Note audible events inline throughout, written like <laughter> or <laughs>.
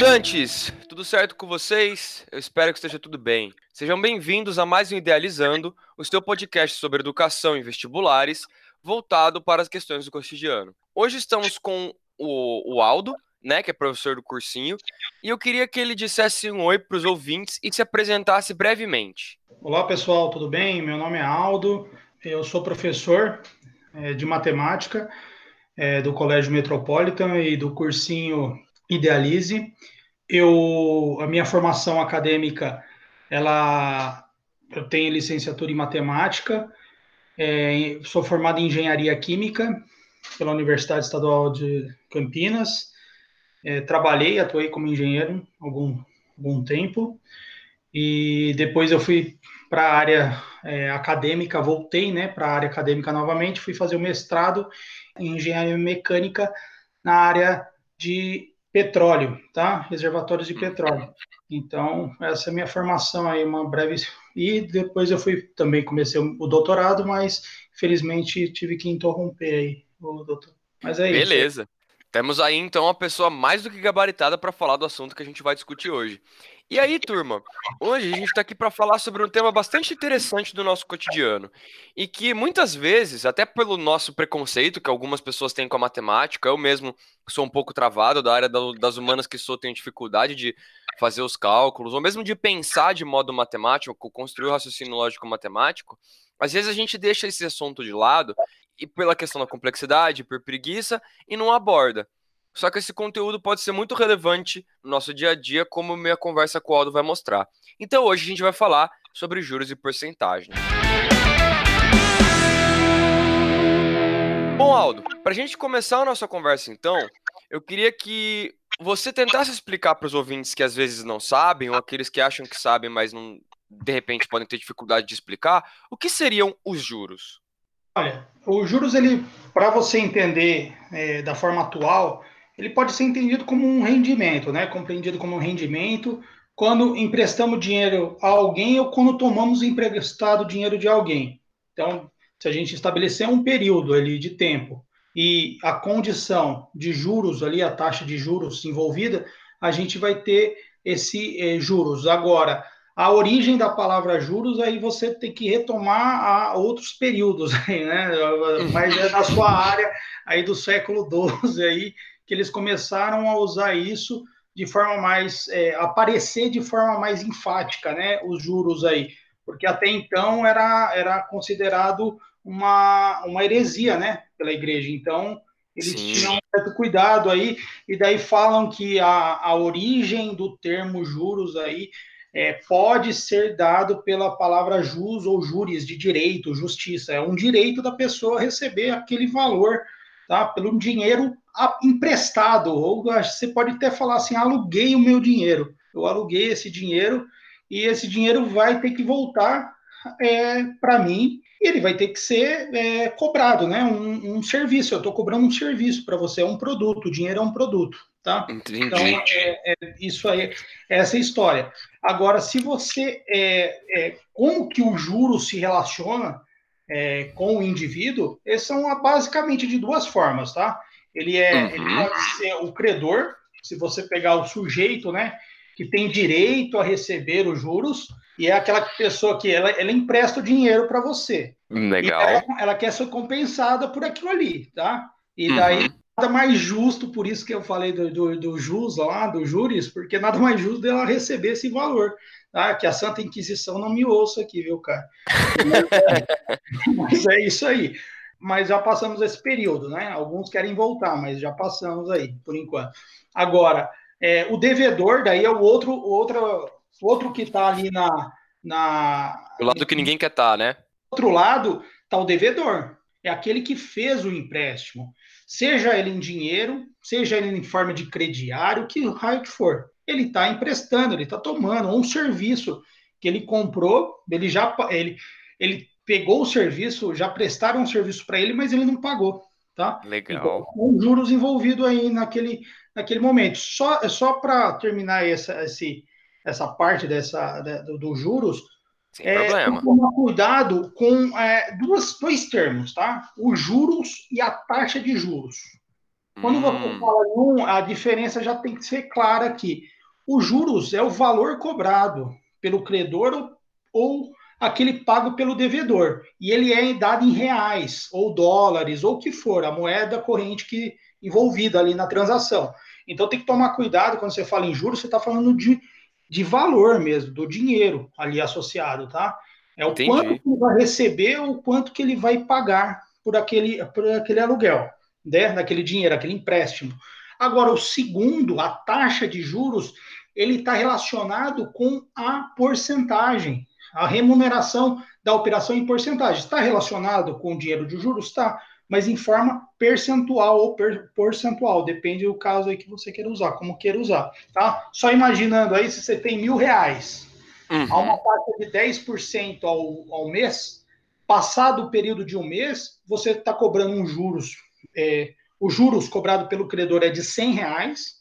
Estudantes, tudo certo com vocês? Eu espero que esteja tudo bem. Sejam bem-vindos a mais um Idealizando, o seu podcast sobre educação e vestibulares, voltado para as questões do cotidiano. Hoje estamos com o, o Aldo, né, que é professor do cursinho, e eu queria que ele dissesse um oi para os ouvintes e se apresentasse brevemente. Olá, pessoal, tudo bem? Meu nome é Aldo, eu sou professor é, de matemática é, do Colégio Metropolitan e do cursinho Idealize. Eu, a minha formação acadêmica, ela, eu tenho licenciatura em matemática, é, sou formado em engenharia química pela Universidade Estadual de Campinas. É, trabalhei, atuei como engenheiro algum algum tempo e depois eu fui para a área é, acadêmica, voltei né, para a área acadêmica novamente, fui fazer o mestrado em engenharia mecânica na área de petróleo, tá? Reservatórios de petróleo. Então, essa é a minha formação aí, uma breve. E depois eu fui também comecei o doutorado, mas felizmente tive que interromper aí o doutor. Mas é Beleza. isso. Beleza. Temos aí então uma pessoa mais do que gabaritada para falar do assunto que a gente vai discutir hoje. E aí, turma, hoje a gente está aqui para falar sobre um tema bastante interessante do nosso cotidiano e que muitas vezes, até pelo nosso preconceito que algumas pessoas têm com a matemática, eu mesmo sou um pouco travado da área das humanas que sou, tenho dificuldade de fazer os cálculos, ou mesmo de pensar de modo matemático, construir o raciocínio lógico matemático, às vezes a gente deixa esse assunto de lado e pela questão da complexidade, por preguiça, e não aborda. Só que esse conteúdo pode ser muito relevante no nosso dia a dia, como minha conversa com o Aldo vai mostrar. Então hoje a gente vai falar sobre juros e porcentagem. Bom, Aldo, para a gente começar a nossa conversa então, eu queria que você tentasse explicar para os ouvintes que às vezes não sabem, ou aqueles que acham que sabem, mas não, de repente podem ter dificuldade de explicar, o que seriam os juros? Olha, os juros, ele, para você entender é, da forma atual, ele pode ser entendido como um rendimento, né? Compreendido como um rendimento quando emprestamos dinheiro a alguém ou quando tomamos emprestado dinheiro de alguém. Então, se a gente estabelecer um período ali de tempo e a condição de juros ali, a taxa de juros envolvida, a gente vai ter esse eh, juros. Agora, a origem da palavra juros, aí você tem que retomar a outros períodos, né? <laughs> Mas é na sua área aí do século XII aí que eles começaram a usar isso de forma mais é, aparecer de forma mais enfática, né? Os juros aí, porque até então era era considerado uma, uma heresia, né? Pela igreja. Então eles Sim. tinham um certo cuidado aí e daí falam que a, a origem do termo juros aí é, pode ser dado pela palavra jus ou juris, de direito, justiça. É um direito da pessoa receber aquele valor, tá? Pelo dinheiro emprestado. Ou você pode até falar assim: aluguei o meu dinheiro. Eu aluguei esse dinheiro e esse dinheiro vai ter que voltar é, para mim e ele vai ter que ser é, cobrado, né? Um, um serviço. Eu estou cobrando um serviço para você, é um produto. O dinheiro é um produto tá? Entendi. Então, é, é, isso aí, essa é história. Agora, se você, é, como que o juro se relaciona é, com o indivíduo, eles são basicamente de duas formas, tá? Ele, é, uhum. ele pode ser o credor, se você pegar o sujeito, né, que tem direito a receber os juros, e é aquela pessoa que ela, ela empresta o dinheiro para você. Legal. Ela, ela, quer ser compensada por aquilo ali, tá? E daí uhum nada mais justo, por isso que eu falei do, do, do jus lá, do júris, porque nada mais justo dela receber esse valor. Tá? Que a Santa Inquisição não me ouça aqui, viu, cara? <laughs> mas é isso aí. Mas já passamos esse período, né? Alguns querem voltar, mas já passamos aí, por enquanto. Agora, é, o devedor, daí é o outro, outro, outro que está ali na, na. Do lado que ninguém quer estar, tá, né? outro lado está o devedor. É aquele que fez o empréstimo seja ele em dinheiro, seja ele em forma de crediário, que raio que for. Ele está emprestando, ele está tomando um serviço que ele comprou, ele já ele, ele pegou o serviço, já prestaram um serviço para ele, mas ele não pagou, tá? Legal. Então, com juros envolvido aí naquele, naquele momento. Só só para terminar essa esse, essa parte dessa dos do juros, sem é, problema. Tomar cuidado com é, duas, dois termos, tá? Os juros e a taxa de juros. Quando hum. você fala em um, a diferença já tem que ser clara aqui. Os juros é o valor cobrado pelo credor ou aquele pago pelo devedor. E ele é dado em reais, ou dólares, ou o que for, a moeda corrente que envolvida ali na transação. Então tem que tomar cuidado quando você fala em juros, você está falando de, de valor mesmo, do dinheiro ali associado, tá? É o Entendi. quanto que ele vai receber ou o quanto que ele vai pagar por aquele, por aquele aluguel, né? Daquele dinheiro, aquele empréstimo. Agora, o segundo, a taxa de juros, ele está relacionado com a porcentagem, a remuneração da operação em porcentagem. Está relacionado com o dinheiro de juros? Está, mas em forma percentual ou per, porcentual, depende do caso aí que você queira usar, como queira usar, tá? Só imaginando aí, se você tem mil reais, uhum. a uma taxa de 10% ao, ao mês, passado o período de um mês, você está cobrando um juros, é, os juros cobrado pelo credor é de 100 reais,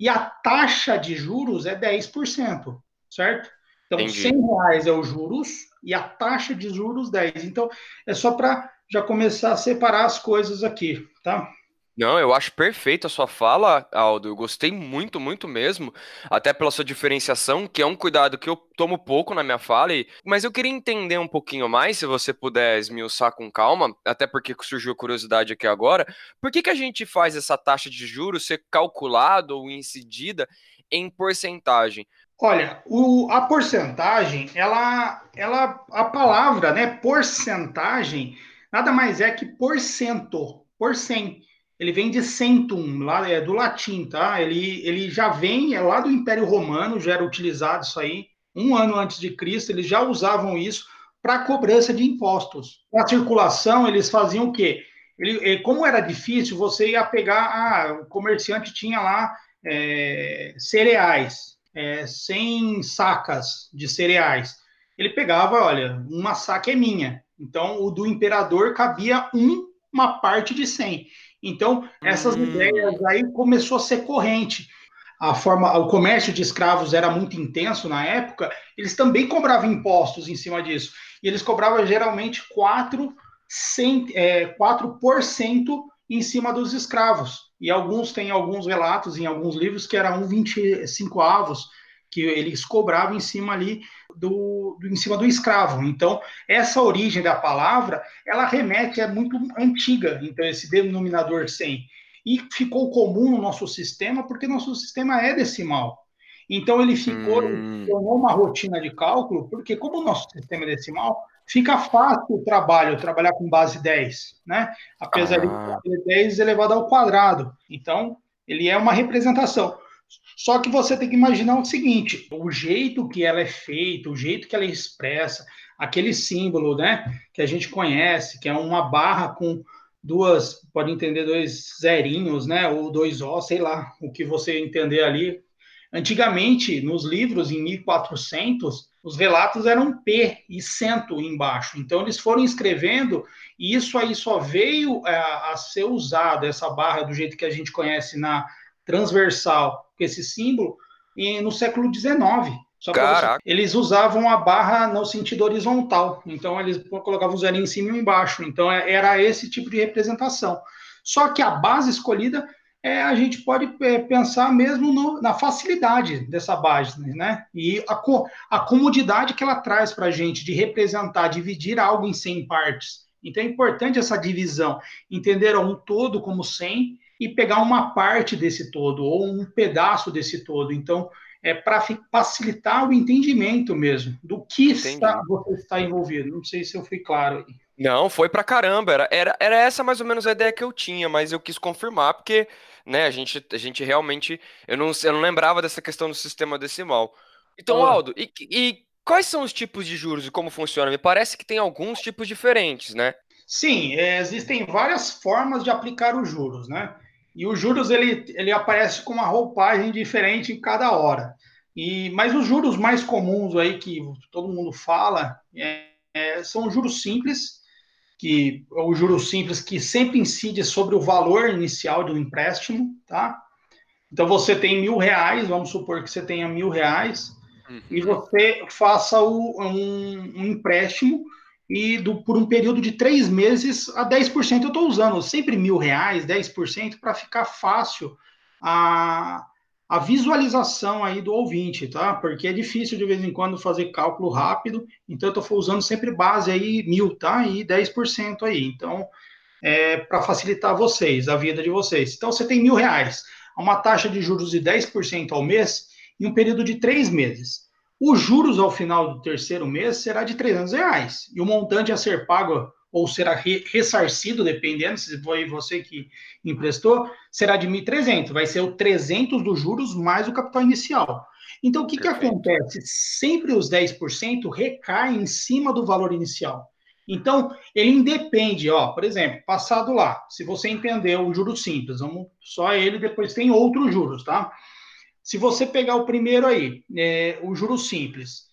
e a taxa de juros é 10%, certo? Então, Entendi. 100 reais é os juros e a taxa de juros 10. Então, é só para já começar a separar as coisas aqui, tá? Não, eu acho perfeita a sua fala, Aldo. Eu gostei muito, muito mesmo, até pela sua diferenciação, que é um cuidado que eu tomo pouco na minha fala, e... mas eu queria entender um pouquinho mais, se você puder esmiuçar com calma, até porque surgiu curiosidade aqui agora, por que, que a gente faz essa taxa de juros ser calculada ou incidida em porcentagem? Olha, o, a porcentagem, ela, ela, a palavra, né, porcentagem, nada mais é que porcento, por cem ele vem de centum, lá é do latim, tá? Ele, ele já vem, é lá do Império Romano, já era utilizado isso aí. Um ano antes de Cristo, eles já usavam isso para cobrança de impostos. Na circulação, eles faziam o quê? Ele, como era difícil, você ia pegar, ah, o comerciante tinha lá é, cereais, é, 100 sacas de cereais. Ele pegava, olha, uma saca é minha. Então, o do imperador cabia um, uma parte de 100. Então, essas hum. ideias aí começou a ser corrente. A forma, o comércio de escravos era muito intenso na época, eles também cobravam impostos em cima disso. E eles cobravam geralmente 4%, é, 4 em cima dos escravos. E alguns têm alguns relatos em alguns livros que era um 25 avos que eles cobravam em cima ali do, do, em cima do escravo. Então, essa origem da palavra, ela remete é muito antiga, então esse denominador 100. E ficou comum no nosso sistema porque nosso sistema é decimal. Então ele ficou, hum. tornou uma rotina de cálculo, porque como o nosso sistema é decimal, fica fácil o trabalho, trabalhar com base 10, né? Apesar ah. de 10 elevado ao quadrado. Então, ele é uma representação. Só que você tem que imaginar o seguinte: o jeito que ela é feita, o jeito que ela é expressa, aquele símbolo, né, que a gente conhece, que é uma barra com duas, pode entender dois zerinhos, né, ou dois O, sei lá, o que você entender ali. Antigamente, nos livros, em 1400, os relatos eram P e cento embaixo. Então, eles foram escrevendo, e isso aí só veio a, é, a ser usado, essa barra do jeito que a gente conhece na transversal esse símbolo e no século XIX. Você, eles usavam a barra no sentido horizontal, então eles colocavam o zero em cima e embaixo. Então é, era esse tipo de representação. Só que a base escolhida é, a gente pode é, pensar mesmo no, na facilidade dessa base, né? E a, a comodidade que ela traz para a gente de representar, dividir algo em 100 partes. Então é importante essa divisão, entender um todo como 100 e pegar uma parte desse todo, ou um pedaço desse todo. Então, é para facilitar o entendimento mesmo do que está, você está envolvido. Não sei se eu fui claro aí. Não, foi para caramba. Era, era, era essa mais ou menos a ideia que eu tinha, mas eu quis confirmar, porque né, a, gente, a gente realmente. Eu não, eu não lembrava dessa questão do sistema decimal. Então, Aldo, e, e quais são os tipos de juros e como funciona? Me parece que tem alguns tipos diferentes, né? Sim, é, existem várias formas de aplicar os juros, né? E os juros ele, ele aparece com uma roupagem diferente em cada hora. E mas os juros mais comuns aí que todo mundo fala é, é, são juros simples, que o juros simples que sempre incide sobre o valor inicial do empréstimo, tá? Então você tem mil reais, vamos supor que você tenha mil reais uhum. e você faça o, um, um empréstimo e do, por um período de três meses a 10% eu estou usando sempre mil reais, 10% para ficar fácil a, a visualização aí do ouvinte, tá? Porque é difícil de vez em quando fazer cálculo rápido, então eu estou usando sempre base aí mil, tá? E 10% aí. Então, é, para facilitar vocês, a vida de vocês. Então, você tem mil reais, uma taxa de juros de 10% ao mês em um período de três meses. Os juros ao final do terceiro mês será de 300 reais. E o montante a ser pago ou será re ressarcido, dependendo se foi você que emprestou, será de 1.300. Vai ser o 300 dos juros mais o capital inicial. Então, o que, que acontece? Sempre os 10% recaem em cima do valor inicial. Então, ele independe, ó, por exemplo, passado lá, se você entender o juro simples, vamos só ele, depois tem outros juros, tá? Se você pegar o primeiro aí, é, o juro simples,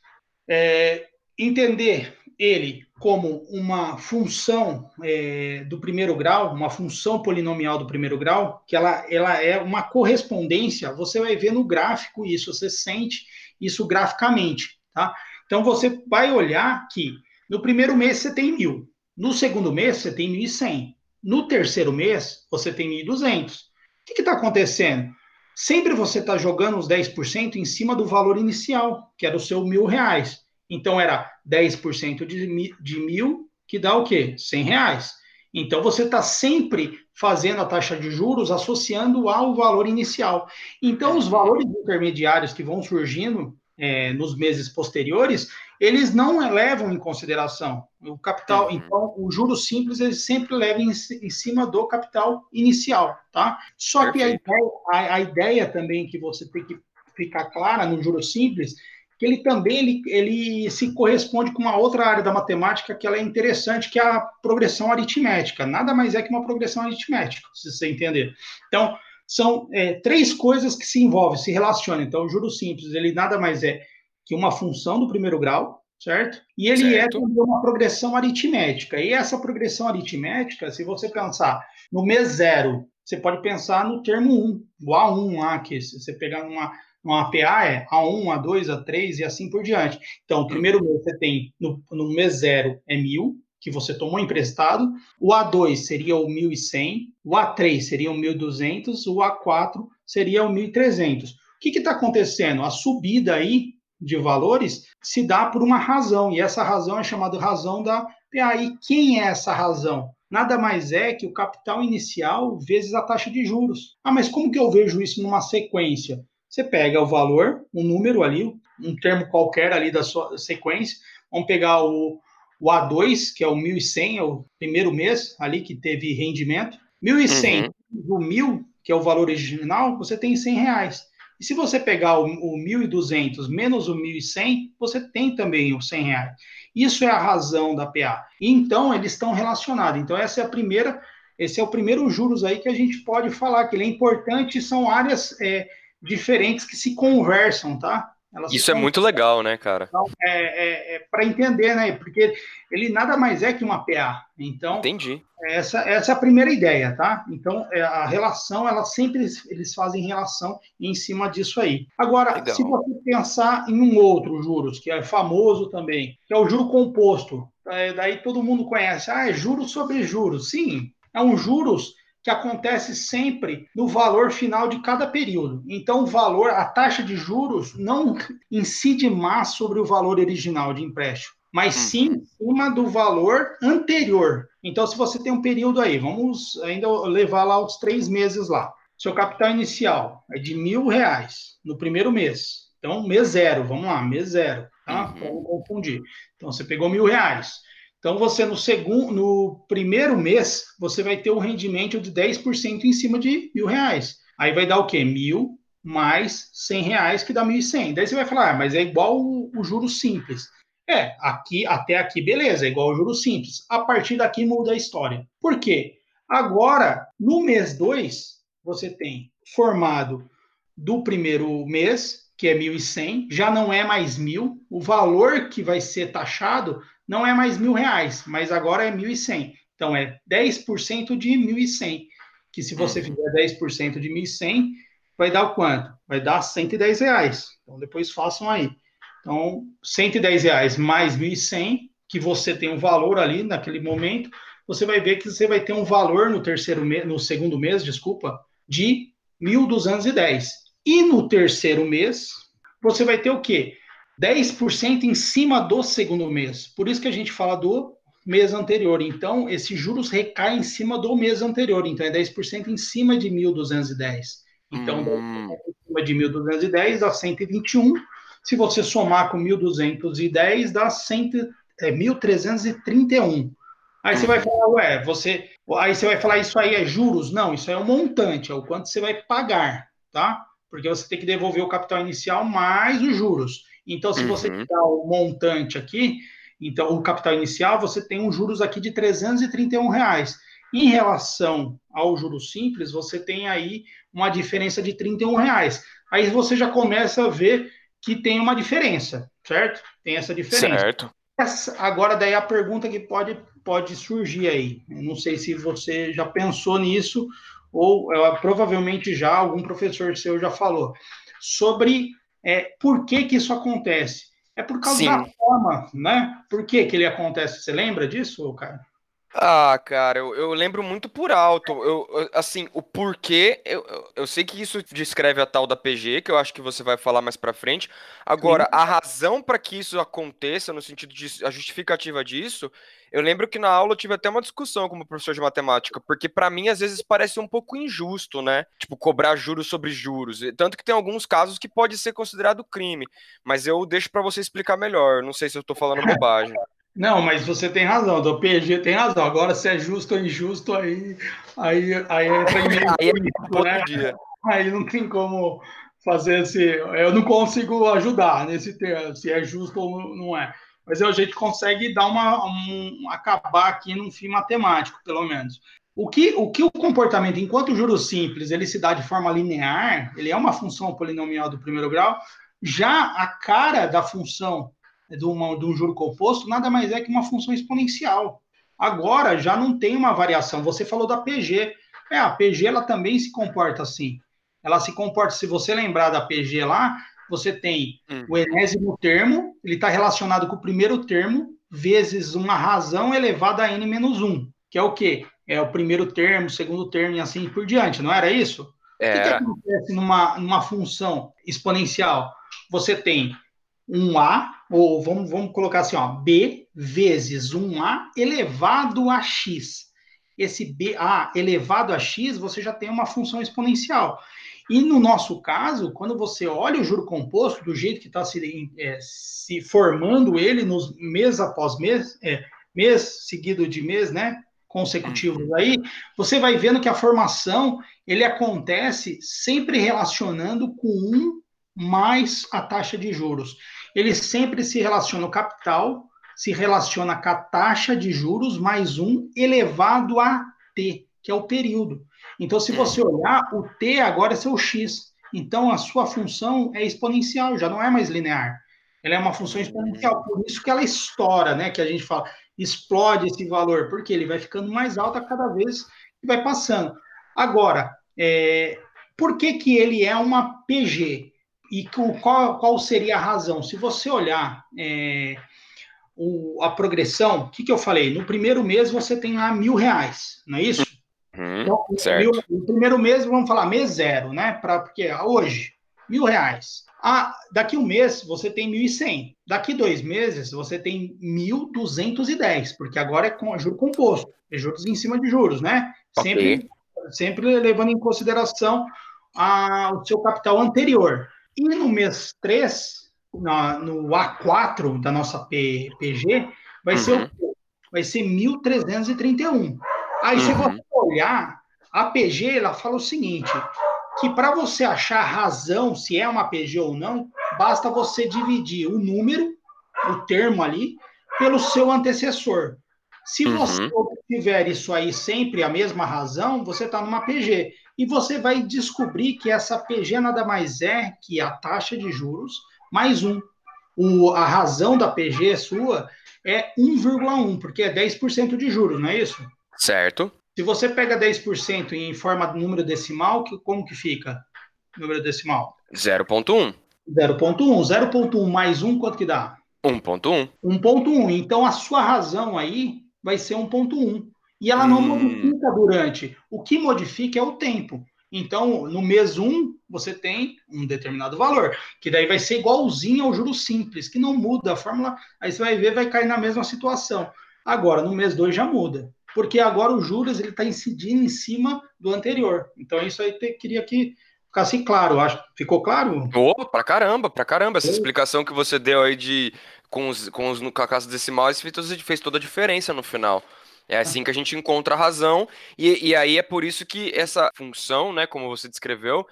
é, entender ele como uma função é, do primeiro grau, uma função polinomial do primeiro grau, que ela, ela é uma correspondência, você vai ver no gráfico isso, você sente isso graficamente, tá? Então você vai olhar que no primeiro mês você tem mil, no segundo mês você tem 1.100, no terceiro mês você tem 1.200. O que está acontecendo? Sempre você está jogando os 10% em cima do valor inicial, que era o seu mil reais. Então, era 10% de, de mil, que dá o quê? 100 reais. Então, você está sempre fazendo a taxa de juros associando ao valor inicial. Então, os valores intermediários que vão surgindo é, nos meses posteriores, eles não levam em consideração o capital. Uhum. Então, o juro simples ele sempre leva em, em, cima do capital inicial, tá? Só Perfeito. que a ideia, a, a ideia, também que você tem que ficar clara no juro simples, que ele também ele, ele se corresponde com uma outra área da matemática que ela é interessante, que é a progressão aritmética. Nada mais é que uma progressão aritmética, se você entender. Então, são é, três coisas que se envolvem, se relacionam. Então, o juro simples, ele nada mais é que uma função do primeiro grau, certo? E ele é certo. é uma progressão aritmética. E essa progressão aritmética, se você pensar no mês zero, você pode pensar no termo 1, o A1 lá, que se você pegar numa, numa APA é A1, A2, A3 e assim por diante. Então, o primeiro mês você tem, no, no mês zero, é mil, que você tomou emprestado, o A2 seria o 1.100, o A3 seria o 1.200, o A4 seria o 1.300. O que está acontecendo? A subida aí de valores se dá por uma razão, e essa razão é chamada razão da PA. E quem é essa razão? Nada mais é que o capital inicial vezes a taxa de juros. Ah, mas como que eu vejo isso numa sequência? Você pega o valor, um número ali, um termo qualquer ali da sua sequência, vamos pegar o, o A2, que é o 1.100, é o primeiro mês ali que teve rendimento, 1.100 uhum. o 1.000, que é o valor original, você tem 100 reais. E se você pegar o, o 1.200 menos o 1.100, você tem também os 100 reais. Isso é a razão da PA. Então, eles estão relacionados. Então, essa é a primeira, esse é o primeiro juros aí que a gente pode falar, que ele é importante, são áreas é, diferentes que se conversam, tá? Elas Isso é muito legal, né, cara? Então, é, é, é para entender, né? Porque ele nada mais é que uma PA. Então, entendi. Essa, essa é a primeira ideia, tá? Então, é, a relação, ela sempre eles fazem relação em cima disso aí. Agora, legal. se você pensar em um outro juros, que é famoso também, que é o juro composto. É, daí todo mundo conhece. Ah, é juros sobre juros. Sim, é um juros que acontece sempre no valor final de cada período. Então, o valor, a taxa de juros não incide mais sobre o valor original de empréstimo, mas uhum. sim em cima do valor anterior. Então, se você tem um período aí, vamos ainda levar lá os três meses lá. Seu capital inicial é de mil reais no primeiro mês. Então, mês zero, vamos lá, mês zero, tá? Uhum. Vamos confundir. Então, você pegou mil reais. Então, você no segundo, no primeiro mês, você vai ter um rendimento de 10% em cima de mil reais. Aí vai dar o quê? Mil mais 100 reais, que dá 1.100. Daí você vai falar, ah, mas é igual o, o juro simples. É, aqui até aqui, beleza, é igual o juro simples. A partir daqui muda a história. Por quê? Agora, no mês 2, você tem formado do primeiro mês, que é 1.100, já não é mais mil. O valor que vai ser taxado não é mais mil reais, mas agora é 1.100. Então, é 10% de 1.100, que se você uhum. fizer 10% de 1.100, vai dar o quanto? Vai dar 110 reais. Então, depois façam aí. Então, 110 reais mais 1.100 que você tem um valor ali naquele momento, você vai ver que você vai ter um valor no terceiro mês, no segundo mês, desculpa, de 1.210. E no terceiro mês, você vai ter o quê? 10% em cima do segundo mês. Por isso que a gente fala do mês anterior. Então, esses juros recaem em cima do mês anterior. Então, é 10% em cima de 1.210. Então, hum. em cima de 1.210 dá 121. Se você somar com 1.210, dá 100, é, 1.331. Aí você vai falar, ué, você. Aí você vai falar, isso aí é juros? Não, isso é um montante, é o quanto você vai pagar, tá? Porque você tem que devolver o capital inicial mais os juros. Então, se você uhum. tirar o montante aqui, então o capital inicial, você tem um juros aqui de 331 reais. Em relação ao juros simples, você tem aí uma diferença de 31 reais. Aí você já começa a ver que tem uma diferença, certo? Tem essa diferença. Certo. Essa, agora, daí a pergunta que pode, pode surgir aí. Eu não sei se você já pensou nisso, ou provavelmente já algum professor seu já falou. Sobre é, por que, que isso acontece. É por causa Sim. da forma, né? Por que, que ele acontece? Você lembra disso, cara? Ah, cara, eu, eu lembro muito por alto. Eu, eu assim, o porquê, eu, eu, sei que isso descreve a tal da PG, que eu acho que você vai falar mais pra frente. Agora, Sim. a razão para que isso aconteça, no sentido de a justificativa disso, eu lembro que na aula eu tive até uma discussão com o professor de matemática, porque para mim às vezes parece um pouco injusto, né? Tipo, cobrar juros sobre juros. Tanto que tem alguns casos que pode ser considerado crime, mas eu deixo para você explicar melhor. Não sei se eu tô falando bobagem. <laughs> Não, mas você tem razão, do PG tem razão. Agora, se é justo ou injusto, aí, aí, aí entra em meio <laughs> aí, político, né? Dia. aí não tem como fazer esse. Eu não consigo ajudar nesse termo, se é justo ou não é. Mas a gente consegue dar uma. Um, acabar aqui num fim matemático, pelo menos. O que, o que o comportamento, enquanto o juro simples ele se dá de forma linear, ele é uma função polinomial do primeiro grau, já a cara da função de, uma, de um juro composto nada mais é que uma função exponencial. Agora já não tem uma variação. Você falou da PG. É, a PG ela também se comporta assim. Ela se comporta, se você lembrar da PG lá, você tem hum. o enésimo termo, ele está relacionado com o primeiro termo, vezes uma razão elevada a n menos 1, que é o quê? É o primeiro termo, segundo termo e assim por diante, não era isso? É. O que, que acontece numa, numa função exponencial? Você tem um A, ou vamos, vamos colocar assim, ó, B vezes um A elevado a X. Esse BA elevado a X, você já tem uma função exponencial. E no nosso caso, quando você olha o juro composto, do jeito que está se, é, se, formando ele nos mês após mês, é, mês seguido de mês, né? Consecutivos uhum. aí, você vai vendo que a formação ele acontece sempre relacionando com um mais a taxa de juros ele sempre se relaciona o capital, se relaciona com a taxa de juros mais um elevado a t, que é o período. Então, se você olhar, o t agora é seu x. Então, a sua função é exponencial, já não é mais linear. Ela é uma função exponencial, por isso que ela estoura, né? Que a gente fala, explode esse valor, porque ele vai ficando mais alto a cada vez que vai passando. Agora, é, por que, que ele é uma PG? E qual, qual seria a razão? Se você olhar é, o, a progressão, o que, que eu falei? No primeiro mês você tem lá mil reais, não é isso? Uhum, então, certo. Mil, no primeiro mês, vamos falar mês zero, né? Pra, porque hoje, mil reais. Ah, daqui um mês você tem 1.100. Daqui dois meses você tem 1.210, porque agora é com juro composto, é juros em cima de juros, né? Okay. Sempre, sempre levando em consideração a, o seu capital anterior. E no mês 3, na, no A4 da nossa P, PG, vai uhum. ser vai ser 1331. Aí uhum. se você olhar, a PG ela fala o seguinte, que para você achar razão se é uma PG ou não, basta você dividir o número, o termo ali, pelo seu antecessor. Se uhum. você tiver isso aí sempre a mesma razão, você está numa PG e você vai descobrir que essa PG nada mais é que a taxa de juros mais um. O, a razão da PG sua é 1,1, porque é 10% de juros, não é isso? Certo. Se você pega 10% em forma de número decimal, que, como que fica? Número decimal? 0,1. 0,1. 0,1 mais 1, quanto que dá? 1.1. 1.1. Então a sua razão aí vai ser 1.1. E ela não hum. modifica durante. O que modifica é o tempo. Então, no mês 1, você tem um determinado valor, que daí vai ser igualzinho ao juro simples, que não muda a fórmula, aí você vai ver, vai cair na mesma situação. Agora, no mês 2 já muda, porque agora o juros ele está incidindo em cima do anterior. Então, isso aí te, queria que ficasse claro, acho. Ficou claro? Opa, pra caramba, pra caramba. Essa explicação que você deu aí de com os, com os no caso decimais fez toda a diferença no final. É assim que a gente encontra a razão, e, e aí é por isso que essa função, né, como você descreveu,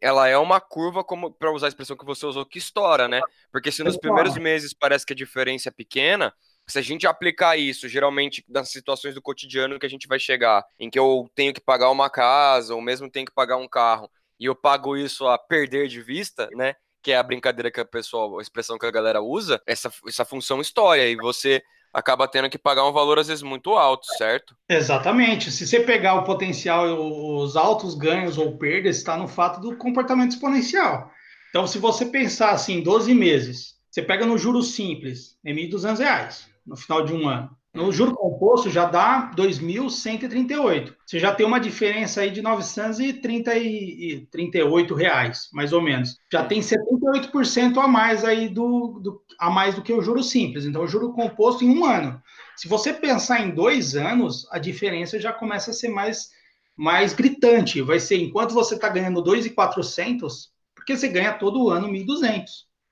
ela é uma curva, como para usar a expressão que você usou, que estoura, né? Porque se nos primeiros meses parece que a diferença é pequena, se a gente aplicar isso, geralmente nas situações do cotidiano que a gente vai chegar, em que eu tenho que pagar uma casa, ou mesmo tenho que pagar um carro, e eu pago isso a perder de vista, né? Que é a brincadeira que a pessoa, a expressão que a galera usa, essa, essa função história, e você acaba tendo que pagar um valor às vezes muito alto, certo? Exatamente. Se você pegar o potencial, os altos ganhos ou perdas, está no fato do comportamento exponencial. Então, se você pensar assim, 12 meses, você pega no juro simples, é R$ 1.200 no final de um ano. No juro composto já dá 2.138. Você já tem uma diferença aí de 938 reais, mais ou menos. Já tem 78% a mais aí do, do, a mais do que o juro simples. Então, o juro composto em um ano. Se você pensar em dois anos, a diferença já começa a ser mais, mais gritante. Vai ser enquanto você está ganhando 2.400, porque você ganha todo ano 1.200.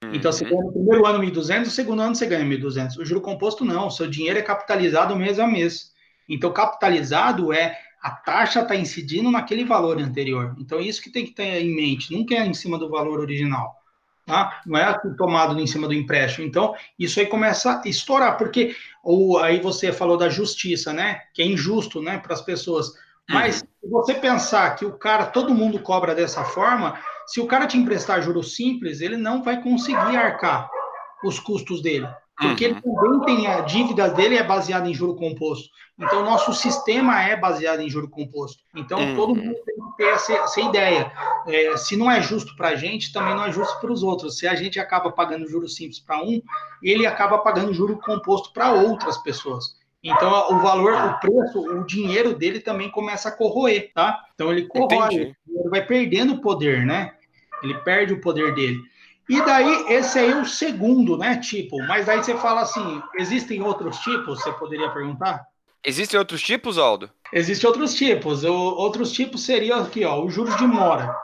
Então, você uhum. ganha no primeiro ano 1.200, no segundo ano você ganha 1.200. O juro composto não, o seu dinheiro é capitalizado mês a mês. Então, capitalizado é a taxa está incidindo naquele valor anterior. Então, isso que tem que ter em mente, nunca é em cima do valor original. Tá? Não é tomado em cima do empréstimo. Então, isso aí começa a estourar, porque ou, aí você falou da justiça, né? Que é injusto né, para as pessoas. Mas, uhum. se você pensar que o cara, todo mundo cobra dessa forma, se o cara te emprestar juros simples, ele não vai conseguir arcar os custos dele. Porque uhum. ele também tem a dívida dele é baseada em juro composto. Então, nosso sistema é baseado em juro composto. Então, uhum. todo mundo tem que ter essa, essa ideia. É, se não é justo para a gente, também não é justo para os outros. Se a gente acaba pagando juro simples para um, ele acaba pagando juro composto para outras pessoas. Então, o valor, o preço, o dinheiro dele também começa a corroer, tá? Então, ele corrói, ele vai perdendo poder, né? Ele perde o poder dele. E daí, esse aí é o segundo, né, tipo. Mas aí você fala assim, existem outros tipos? Você poderia perguntar? Existem outros tipos, Aldo? Existem outros tipos. O, outros tipos seriam aqui, ó, os juros de mora.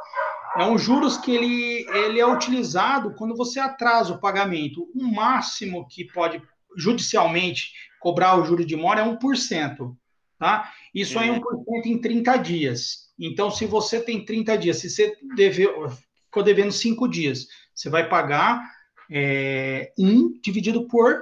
É um juros que ele, ele é utilizado quando você atrasa o pagamento. O máximo que pode judicialmente cobrar o juro de mora é 1%. Tá? Isso é 1% em 30 dias. Então, se você tem 30 dias, se você deve, ficou devendo cinco dias. Você vai pagar é, um dividido por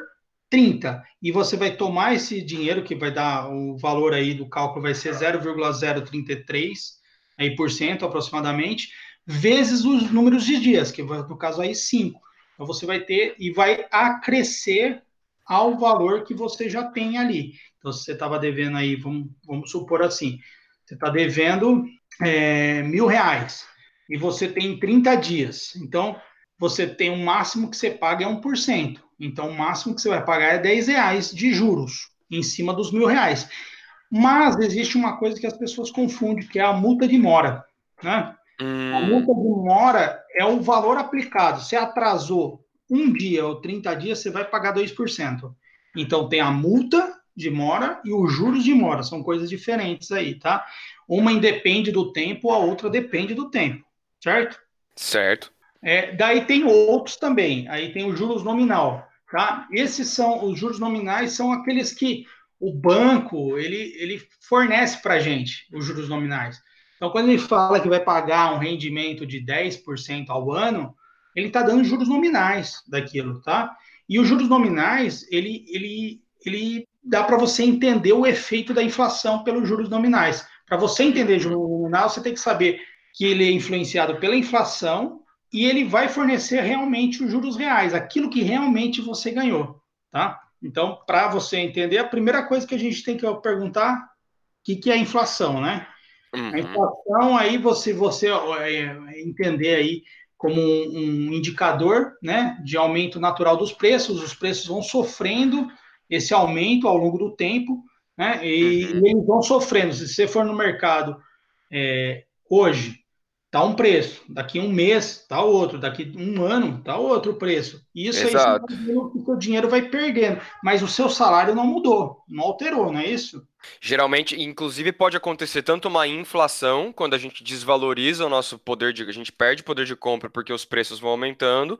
30. E você vai tomar esse dinheiro, que vai dar o valor aí do cálculo, vai ser 0,033 aí por cento aproximadamente, vezes os números de dias, que no caso aí 5. Então você vai ter e vai acrescer ao valor que você já tem ali. Então, se você estava devendo aí, vamos, vamos supor assim, você está devendo é, mil reais e você tem 30 dias. Então, você tem o um máximo que você paga é 1%. Então, o máximo que você vai pagar é 10 reais de juros em cima dos mil reais. Mas existe uma coisa que as pessoas confundem, que é a multa de mora. Né? Hum. A multa de mora é o valor aplicado. Se atrasou um dia ou 30 dias, você vai pagar 2%. Então, tem a multa de mora e os juros de mora. São coisas diferentes aí, tá? Uma independe do tempo, a outra depende do tempo certo? Certo. É, daí tem outros também. Aí tem os juros nominal, tá? Esses são os juros nominais são aqueles que o banco ele, ele fornece para a gente os juros nominais. Então, quando ele fala que vai pagar um rendimento de 10% ao ano, ele está dando juros nominais daquilo, tá? E os juros nominais, ele, ele, ele dá para você entender o efeito da inflação pelos juros nominais. Para você entender juros nominal, você tem que saber que ele é influenciado pela inflação e ele vai fornecer realmente os juros reais, aquilo que realmente você ganhou, tá? Então, para você entender, a primeira coisa que a gente tem que perguntar, o que, que é a inflação, né? Uhum. A inflação, aí você, você é, entender aí como um, um, indicador né, de aumento natural dos preços, os preços vão sofrendo esse aumento ao longo do tempo, né, e, uhum. eles vão sofrendo. Se você for no mercado é, hoje, tá um preço, daqui um mês tá outro, daqui um ano tá outro preço. Isso Exato. aí o seu dinheiro vai perdendo, mas o seu salário não mudou, não alterou, não é isso? Geralmente, inclusive, pode acontecer tanto uma inflação, quando a gente desvaloriza o nosso poder de. A gente perde poder de compra porque os preços vão aumentando,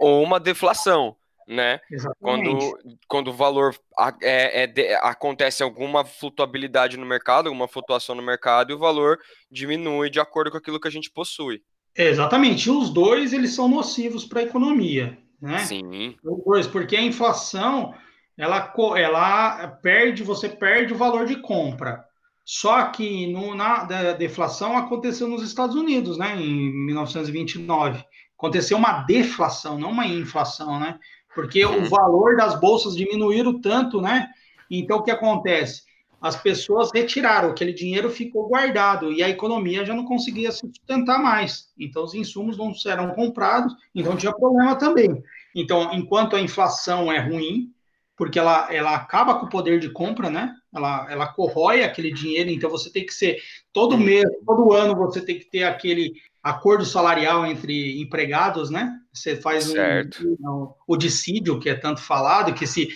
ou uma deflação né? Quando, quando o valor é, é acontece alguma flutuabilidade no mercado, alguma flutuação no mercado, e o valor diminui de acordo com aquilo que a gente possui. Exatamente. Os dois eles são nocivos para a economia, né? Sim. Os dois, porque a inflação ela, ela perde, você perde o valor de compra. Só que no, na deflação aconteceu nos Estados Unidos, né? Em 1929. Aconteceu uma deflação, não uma inflação, né? Porque o valor das bolsas diminuíram tanto, né? Então, o que acontece? As pessoas retiraram, aquele dinheiro ficou guardado e a economia já não conseguia se sustentar mais. Então, os insumos não eram comprados, então tinha problema também. Então, enquanto a inflação é ruim, porque ela, ela acaba com o poder de compra, né? Ela, ela corrói aquele dinheiro, então você tem que ser, todo mês, todo ano, você tem que ter aquele acordo salarial entre empregados, né? Você faz um, um, o dissídio, que é tanto falado, que se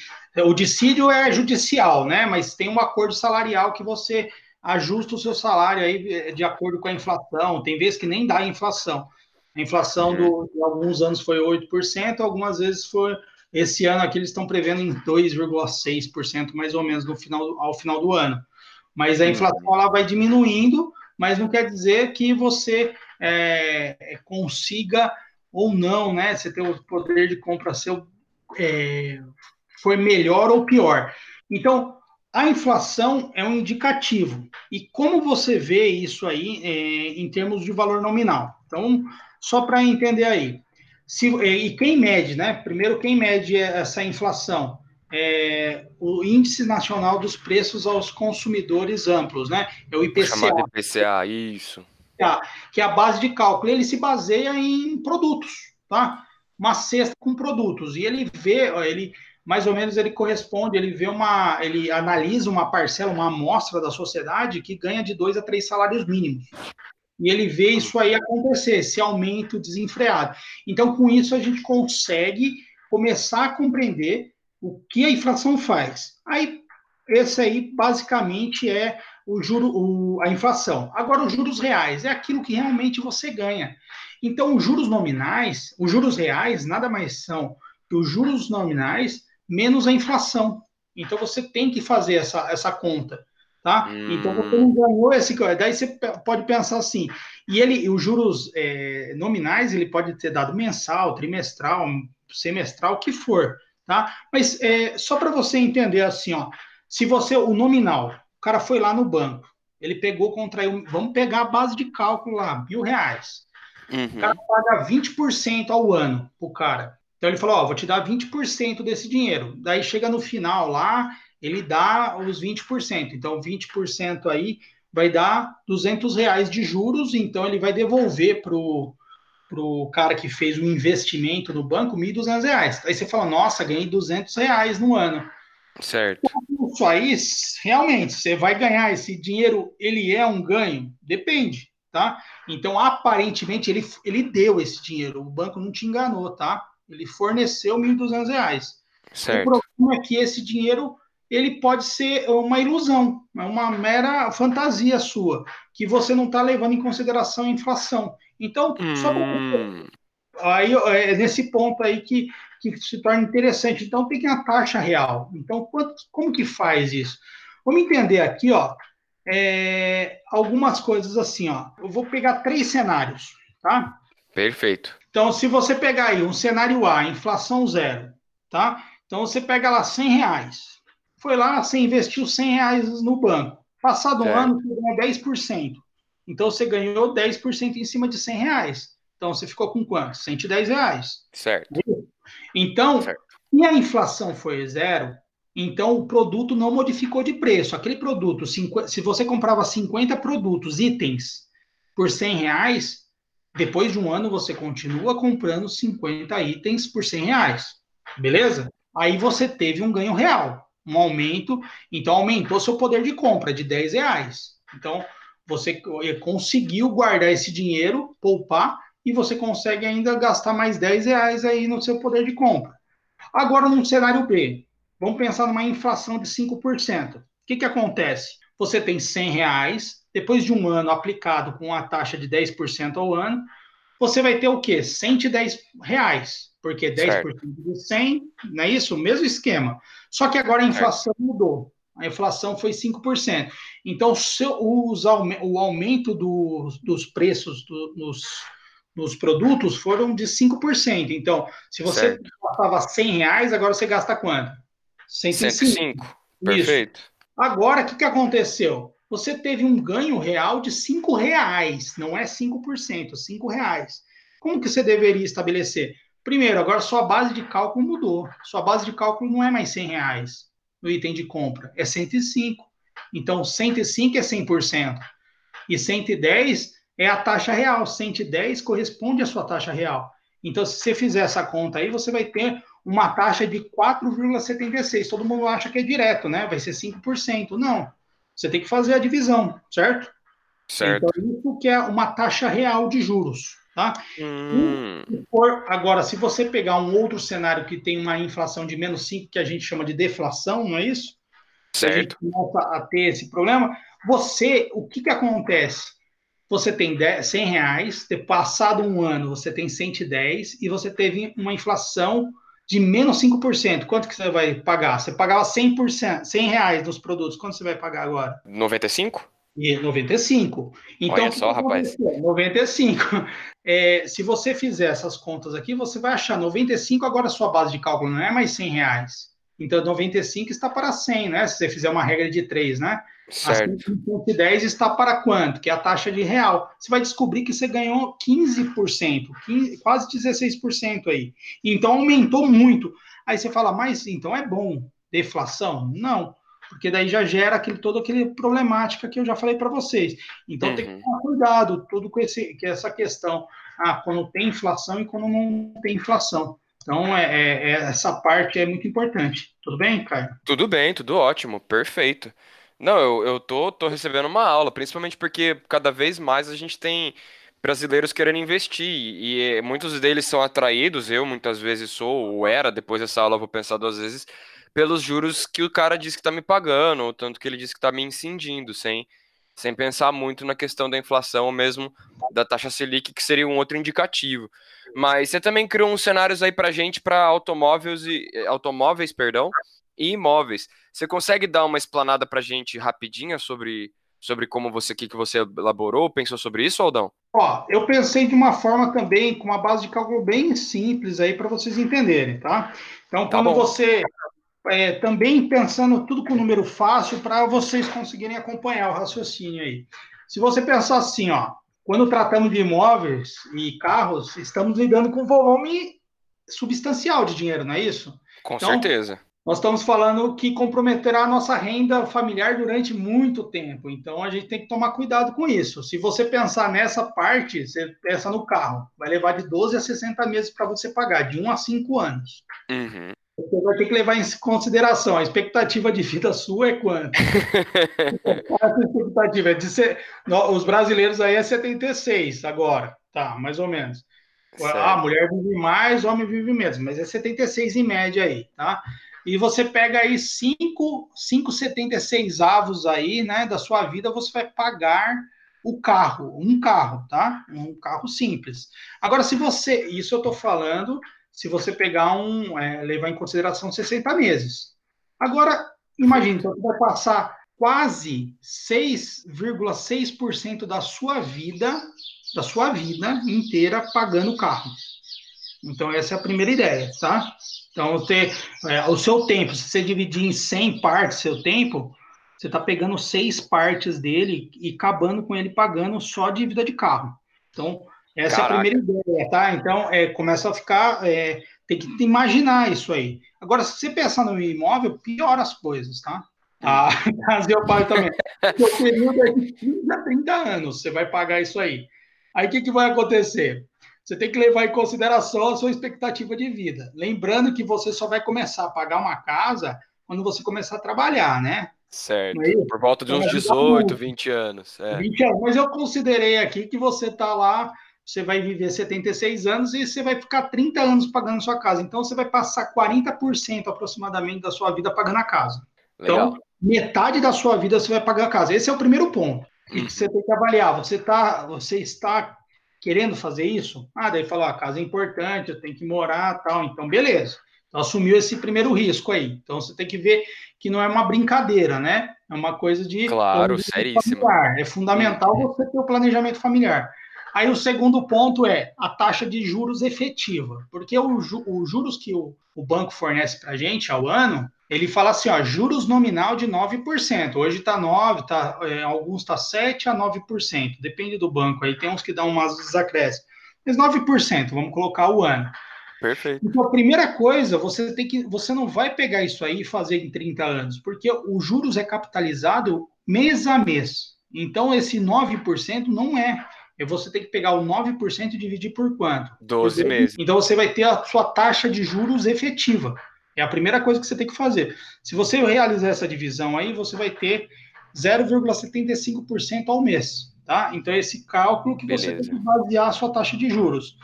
o dissídio é judicial, né? Mas tem um acordo salarial que você ajusta o seu salário aí eh, de acordo com a inflação. Tem vezes que nem dá inflação. A inflação uhum. do, de alguns anos foi 8%, algumas vezes foi esse ano aqui eles estão prevendo em 2,6% mais ou menos no final, ao final do ano. Mas a uhum. inflação ela vai diminuindo, mas não quer dizer que você é, consiga ou não, né? Você ter o poder de compra seu é, foi melhor ou pior. Então, a inflação é um indicativo. E como você vê isso aí é, em termos de valor nominal? Então, só para entender aí. Se, e quem mede, né? Primeiro, quem mede essa inflação? É o Índice Nacional dos Preços aos Consumidores Amplos, né? É o IPCA. Chamado IPCA, isso que é a base de cálculo. Ele se baseia em produtos, tá? Uma cesta com produtos. E ele vê, ele mais ou menos ele corresponde, ele vê uma, ele analisa uma parcela, uma amostra da sociedade que ganha de dois a três salários mínimos. E ele vê isso aí acontecer, esse aumento desenfreado. Então, com isso, a gente consegue começar a compreender o que a inflação faz. Aí, esse aí, basicamente, é o juro, o, a inflação. Agora, os juros reais é aquilo que realmente você ganha. Então, os juros nominais, os juros reais, nada mais são que os juros nominais menos a inflação. Então, você tem que fazer essa, essa conta. Tá? Hum. Então, você não ganhou esse. Daí você pode pensar assim. E ele, os juros é, nominais, ele pode ter dado mensal, trimestral, semestral, o que for. Tá? Mas é, só para você entender assim, ó, se você, o nominal, cara foi lá no banco, ele pegou, contraiu, vamos pegar a base de cálculo lá, mil reais. Uhum. O cara paga 20% ao ano pro cara. Então ele falou, ó, vou te dar 20% desse dinheiro. Daí chega no final lá, ele dá os 20%. Então 20% aí vai dar 200 reais de juros, então ele vai devolver pro pro cara que fez o investimento no banco 1.200 reais. Aí você fala, nossa, ganhei 200 reais no ano. Certo. Isso aí, realmente, você vai ganhar esse dinheiro, ele é um ganho? Depende, tá? Então, aparentemente, ele, ele deu esse dinheiro, o banco não te enganou, tá? Ele forneceu R$ 1.200. Certo. O problema é que esse dinheiro, ele pode ser uma ilusão, é uma mera fantasia sua, que você não está levando em consideração a inflação. Então, hum. só pra... aí, é nesse ponto aí que que se torna interessante. Então, tem que a taxa real. Então, quanto, como que faz isso? Vamos entender aqui, ó, é, algumas coisas assim, ó. Eu vou pegar três cenários, tá? Perfeito. Então, se você pegar aí um cenário A, inflação zero, tá? Então, você pega lá 100 reais. Foi lá, você investiu 100 reais no banco. Passado um ano, você ganhou 10%. Então, você ganhou 10% em cima de 100 reais. Então, você ficou com quanto? 110 reais. Certo. Então, certo. se a inflação foi zero, então o produto não modificou de preço. Aquele produto, se você comprava 50 produtos, itens, por 100 reais, Depois de um ano, você continua comprando 50 itens por 100 reais. Beleza? Aí você teve um ganho real, um aumento. Então, aumentou seu poder de compra de 10 reais. Então, você conseguiu guardar esse dinheiro, poupar, e você consegue ainda gastar mais 10 reais aí no seu poder de compra. Agora, num cenário B, vamos pensar numa inflação de 5%. O que, que acontece? Você tem 100 reais, depois de um ano aplicado com a taxa de 10% ao ano, você vai ter o quê? 110 reais, porque 10% certo. de 100, não é isso? O mesmo esquema. Só que agora a inflação certo. mudou. A inflação foi 5%. Então, o aumento dos, dos preços do, dos, dos produtos foram de 5%. Então, se você certo. gastava 100 reais, agora você gasta quanto? 105. 105. Perfeito. Agora, o que, que aconteceu? Você teve um ganho real de 5 reais, não é 5%, 5 reais. Como que você deveria estabelecer? Primeiro, agora sua base de cálculo mudou. Sua base de cálculo não é mais 100 reais no item de compra, é 105. Então, 105 é 100%. E 110 é a taxa real. 110 corresponde à sua taxa real. Então, se você fizer essa conta aí, você vai ter uma taxa de 4,76. Todo mundo acha que é direto, né? Vai ser 5%. Não. Você tem que fazer a divisão, certo? Certo. Então, isso que é uma taxa real de juros. Tá? Hum. For, agora, se você pegar um outro cenário que tem uma inflação de menos 5, que a gente chama de deflação, não é isso? Certo. A gente começa a ter esse problema. Você, o que, que acontece? Você tem 10, 100 reais, ter passado um ano, você tem 110 e você teve uma inflação de menos 5%. Quanto que você vai pagar? Você pagava 100%, 100 reais nos produtos. Quanto você vai pagar agora? 95? E 95. Então, Olha só, rapaz. 95. <laughs> É, se você fizer essas contas aqui, você vai achar 95, agora a sua base de cálculo não é mais 100 reais. Então, 95 está para 100, né? Se você fizer uma regra de 3, né? Certo. Assim, 110 está para quanto? Que é a taxa de real. Você vai descobrir que você ganhou 15%, 15, quase 16% aí. Então, aumentou muito. Aí você fala, mas então é bom. Deflação? Não porque daí já gera aquele, toda aquele problemática que eu já falei para vocês. Então uhum. tem que uhum. tomar cuidado tudo com, esse, com essa questão, ah, quando tem inflação e quando não tem inflação. Então, é, é, é, essa parte é muito importante. Tudo bem, Caio? Tudo bem, tudo ótimo, perfeito. Não, eu, eu tô, tô recebendo uma aula, principalmente porque cada vez mais a gente tem brasileiros querendo investir e muitos deles são atraídos, eu muitas vezes sou, ou era, depois dessa aula vou pensar duas vezes, pelos juros que o cara diz que está me pagando, ou tanto que ele diz que está me incidindo, sem, sem pensar muito na questão da inflação ou mesmo da taxa Selic, que seria um outro indicativo. Mas você também criou uns cenários aí para gente para automóveis e eh, automóveis, perdão, e imóveis. Você consegue dar uma explanada para gente rapidinha sobre sobre como você que que você elaborou, pensou sobre isso, Aldão? Ó, eu pensei de uma forma também com uma base de cálculo bem simples aí para vocês entenderem, tá? Então, tá quando bom. você é, também pensando tudo com número fácil para vocês conseguirem acompanhar o raciocínio aí. Se você pensar assim, ó, quando tratamos de imóveis e carros, estamos lidando com volume substancial de dinheiro, não é isso? Com então, certeza. Nós estamos falando que comprometerá a nossa renda familiar durante muito tempo. Então a gente tem que tomar cuidado com isso. Se você pensar nessa parte, você pensa no carro, vai levar de 12 a 60 meses para você pagar, de 1 a 5 anos. Uhum. Você vai ter que levar em consideração a expectativa de vida sua é quanto? <laughs> a expectativa é de ser. Os brasileiros aí é 76 agora, tá, mais ou menos. Certo. A mulher vive mais, homem vive menos, mas é 76 em média aí, tá? E você pega aí 5,76 avos aí, né, da sua vida, você vai pagar o carro, um carro, tá? Um carro simples. Agora, se você, isso eu tô falando se você pegar um, é, levar em consideração 60 meses. Agora, imagine, você vai passar quase 6,6% da sua vida, da sua vida inteira pagando o carro. Então, essa é a primeira ideia, tá? Então, você, é, o seu tempo, se você dividir em 100 partes seu tempo, você está pegando seis partes dele e acabando com ele pagando só dívida de carro. Então, essa Caraca. é a primeira ideia, tá? Então, é, começa a ficar. É, tem que imaginar isso aí. Agora, se você pensar no imóvel, piora as coisas, tá? A casa e o pai também. O período é de 15 a 30 anos, você vai pagar isso aí. Aí o que, que vai acontecer? Você tem que levar em consideração a sua expectativa de vida. Lembrando que você só vai começar a pagar uma casa quando você começar a trabalhar, né? Certo. É Por volta de uns 18, 20 anos. É. 20 anos. Mas eu considerei aqui que você está lá, você vai viver 76 anos e você vai ficar 30 anos pagando sua casa. Então você vai passar 40% aproximadamente da sua vida pagando a casa. Legal. Então, metade da sua vida você vai pagar a casa. Esse é o primeiro ponto. E que você tem que avaliar. Você, tá, você está querendo fazer isso? Ah, daí falou, a casa é importante, eu tenho que morar tal. Então, beleza. Então, assumiu esse primeiro risco aí. Então, você tem que ver que não é uma brincadeira, né? É uma coisa de. Claro, seríssimo. Familiar. É fundamental uhum. você ter o planejamento familiar. Aí o segundo ponto é a taxa de juros efetiva, porque os juros que o, o banco fornece para a gente ao ano, ele fala assim, ó, juros nominal de 9%. Hoje está 9%, tá, é, alguns está 7% a 9%, depende do banco. Aí tem uns que dão umas desacréscimos. Mas 9%, vamos colocar o ano. Perfeito. Então, a primeira coisa, você tem que. Você não vai pegar isso aí e fazer em 30 anos, porque o juros é capitalizado mês a mês. Então, esse 9% não é. É. Você tem que pegar o 9% e dividir por quanto? 12 meses. Então, você vai ter a sua taxa de juros efetiva. É a primeira coisa que você tem que fazer. Se você realizar essa divisão aí, você vai ter 0,75% ao mês. Tá? Então, esse cálculo que Beleza. você tem que basear a sua taxa de juros.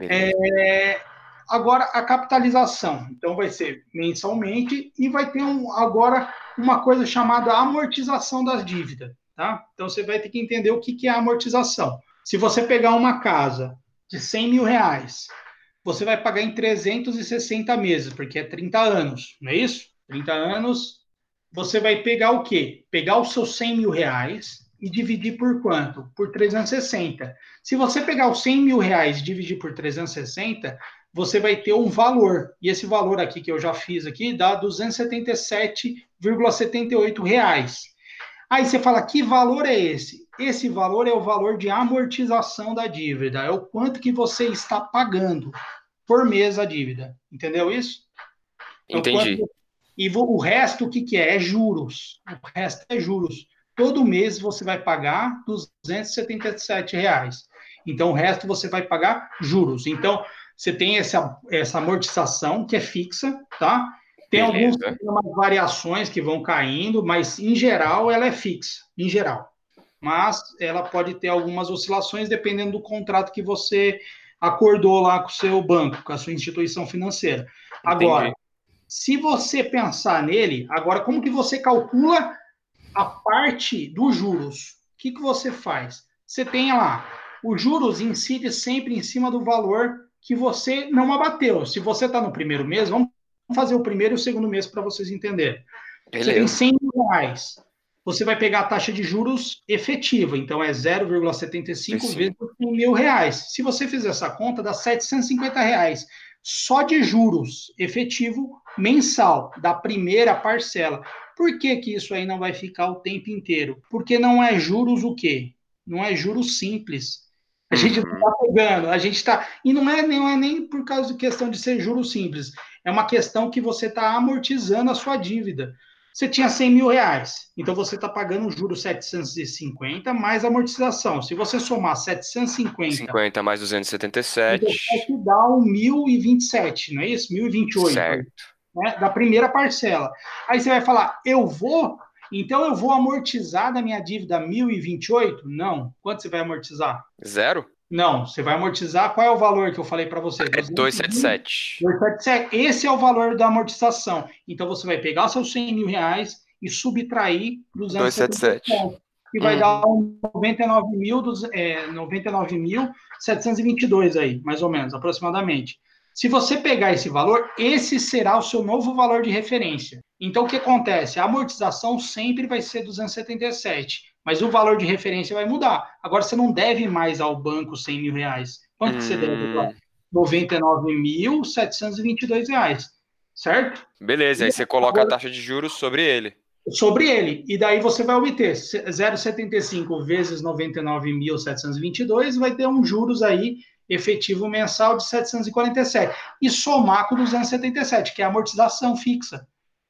É, Agora, a capitalização. Então, vai ser mensalmente e vai ter um, agora uma coisa chamada amortização das dívidas. Tá? Então, você vai ter que entender o que, que é amortização. Se você pegar uma casa de 100 mil reais, você vai pagar em 360 meses, porque é 30 anos, não é isso? 30 anos, você vai pegar o quê? Pegar os seus 100 mil reais e dividir por quanto? Por 360. Se você pegar os 100 mil reais e dividir por 360, você vai ter um valor. E esse valor aqui que eu já fiz aqui dá 277,78 reais. Aí você fala, que valor é esse? Esse valor é o valor de amortização da dívida, é o quanto que você está pagando por mês a dívida. Entendeu isso? É Entendi. Quanto... E o resto, o que, que é? É juros. O resto é juros. Todo mês você vai pagar 277 reais. Então, o resto você vai pagar juros. Então, você tem essa, essa amortização que é fixa, tá? Tem Beleza. algumas variações que vão caindo, mas em geral ela é fixa, em geral. Mas ela pode ter algumas oscilações dependendo do contrato que você acordou lá com o seu banco, com a sua instituição financeira. Agora, Entendi. se você pensar nele, agora como que você calcula a parte dos juros? O que, que você faz? Você tem lá, os juros incide sempre em cima do valor que você não abateu. Se você está no primeiro mês, vamos fazer o primeiro e o segundo mês para vocês entenderem. Beleza. Você tem 100 mil reais. Você vai pegar a taxa de juros efetiva, então é 0,75 vezes 100 mil reais. Se você fizer essa conta, dá 750 reais só de juros efetivo mensal da primeira parcela. Por que, que isso aí não vai ficar o tempo inteiro? Porque não é juros o quê? Não é juros simples. A gente não está pegando, a gente está. E não é, não é nem por causa de questão de ser juros simples, é uma questão que você está amortizando a sua dívida. Você tinha 100 mil reais, então você está pagando juros 750 mais amortização. Se você somar 750. 50 mais 277. Então, dá um 1027, não é isso? 1028. Certo. Né, da primeira parcela. Aí você vai falar, eu vou então eu vou amortizar da minha dívida 1.028? Não. Quanto você vai amortizar? Zero? Não, você vai amortizar. Qual é o valor que eu falei para você? É 277. 277. Esse é o valor da amortização. Então você vai pegar seus 100 mil reais e subtrair 277. Que vai hum. dar um 99.722 é, 99 aí, mais ou menos, aproximadamente. Se você pegar esse valor, esse será o seu novo valor de referência. Então, o que acontece? A amortização sempre vai ser 277, mas o valor de referência vai mudar. Agora, você não deve mais ao banco 100 mil reais. Quanto hum. você deve? 99.722 reais, certo? Beleza, aí você coloca agora, a taxa de juros sobre ele. Sobre ele. E daí você vai obter 0,75 vezes 99.722, vai ter um juros aí efetivo mensal de 747. E somar com 277, que é a amortização fixa.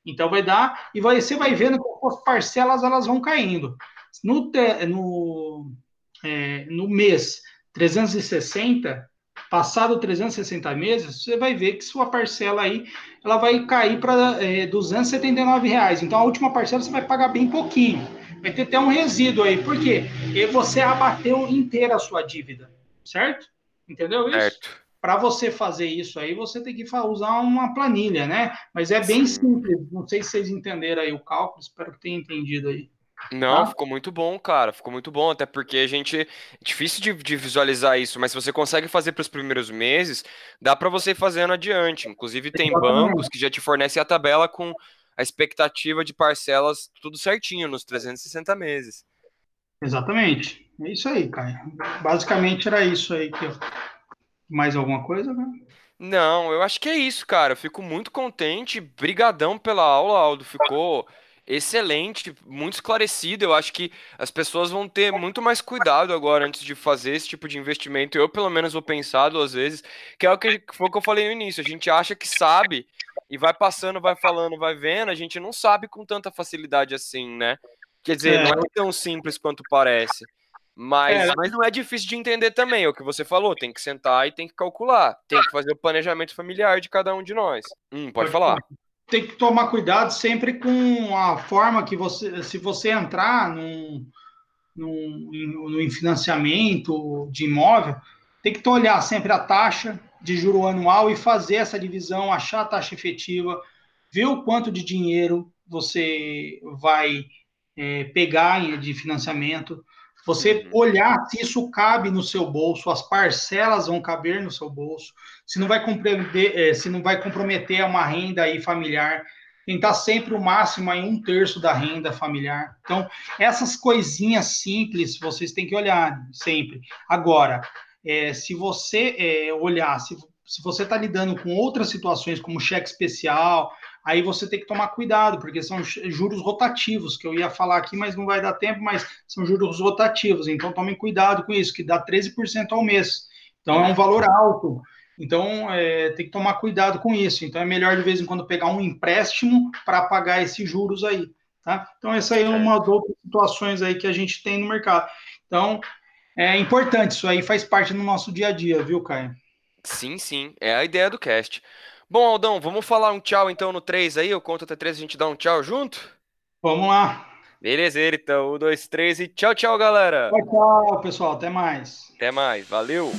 Então vai dar, e você vai vendo que as parcelas elas vão caindo. No, no, é, no mês 360, passado 360 meses, você vai ver que sua parcela aí ela vai cair para é, 279 reais. Então a última parcela você vai pagar bem pouquinho. Vai ter até um resíduo aí. Por quê? E você abateu inteira a sua dívida, certo? Entendeu isso? Certo para você fazer isso aí, você tem que usar uma planilha, né? Mas é bem Sim. simples. Não sei se vocês entenderam aí o cálculo, espero que tenham entendido aí. Não, tá? ficou muito bom, cara. Ficou muito bom, até porque a gente. É difícil de, de visualizar isso, mas se você consegue fazer para os primeiros meses, dá para você ir fazendo adiante. Inclusive, tem bancos que já te fornecem a tabela com a expectativa de parcelas tudo certinho, nos 360 meses. Exatamente. É isso aí, Caio. Basicamente era isso aí que eu mais alguma coisa, né? Não, eu acho que é isso, cara. Eu fico muito contente. Brigadão pela aula, Aldo. Ficou excelente, muito esclarecido. Eu acho que as pessoas vão ter muito mais cuidado agora antes de fazer esse tipo de investimento. Eu, pelo menos, vou pensar duas vezes, que é o que foi o que eu falei no início. A gente acha que sabe e vai passando, vai falando, vai vendo. A gente não sabe com tanta facilidade assim, né? Quer dizer, é. não é tão simples quanto parece. Mas, é. mas não é difícil de entender também, é o que você falou, tem que sentar e tem que calcular, tem que fazer o planejamento familiar de cada um de nós. Hum, pode, pode falar. Tem que tomar cuidado sempre com a forma que você, se você entrar num, num, num financiamento de imóvel, tem que olhar sempre a taxa de juro anual e fazer essa divisão, achar a taxa efetiva, ver o quanto de dinheiro você vai é, pegar de financiamento, você uhum. olhar se isso cabe no seu bolso, as parcelas vão caber no seu bolso, se não vai compreender, é, se não vai comprometer uma renda aí familiar, tentar sempre o máximo em um terço da renda familiar. Então, essas coisinhas simples vocês têm que olhar sempre. Agora, é, se você é, olhar, se, se você está lidando com outras situações, como cheque especial, aí você tem que tomar cuidado, porque são juros rotativos, que eu ia falar aqui, mas não vai dar tempo, mas são juros rotativos, então tomem cuidado com isso, que dá 13% ao mês. Então é um valor alto. Então é, tem que tomar cuidado com isso. Então é melhor de vez em quando pegar um empréstimo para pagar esses juros aí. Tá? Então, essa aí é uma das outras situações aí que a gente tem no mercado. Então, é importante, isso aí faz parte do nosso dia a dia, viu, Caio? Sim, sim. É a ideia do cast. Bom, Aldão, vamos falar um tchau então no 3 aí? Eu conto até 3 a gente dá um tchau junto? Vamos lá. Beleza, então. Um, dois, três e tchau, tchau, galera. Tchau, tchau, pessoal. Até mais. Até mais. Valeu.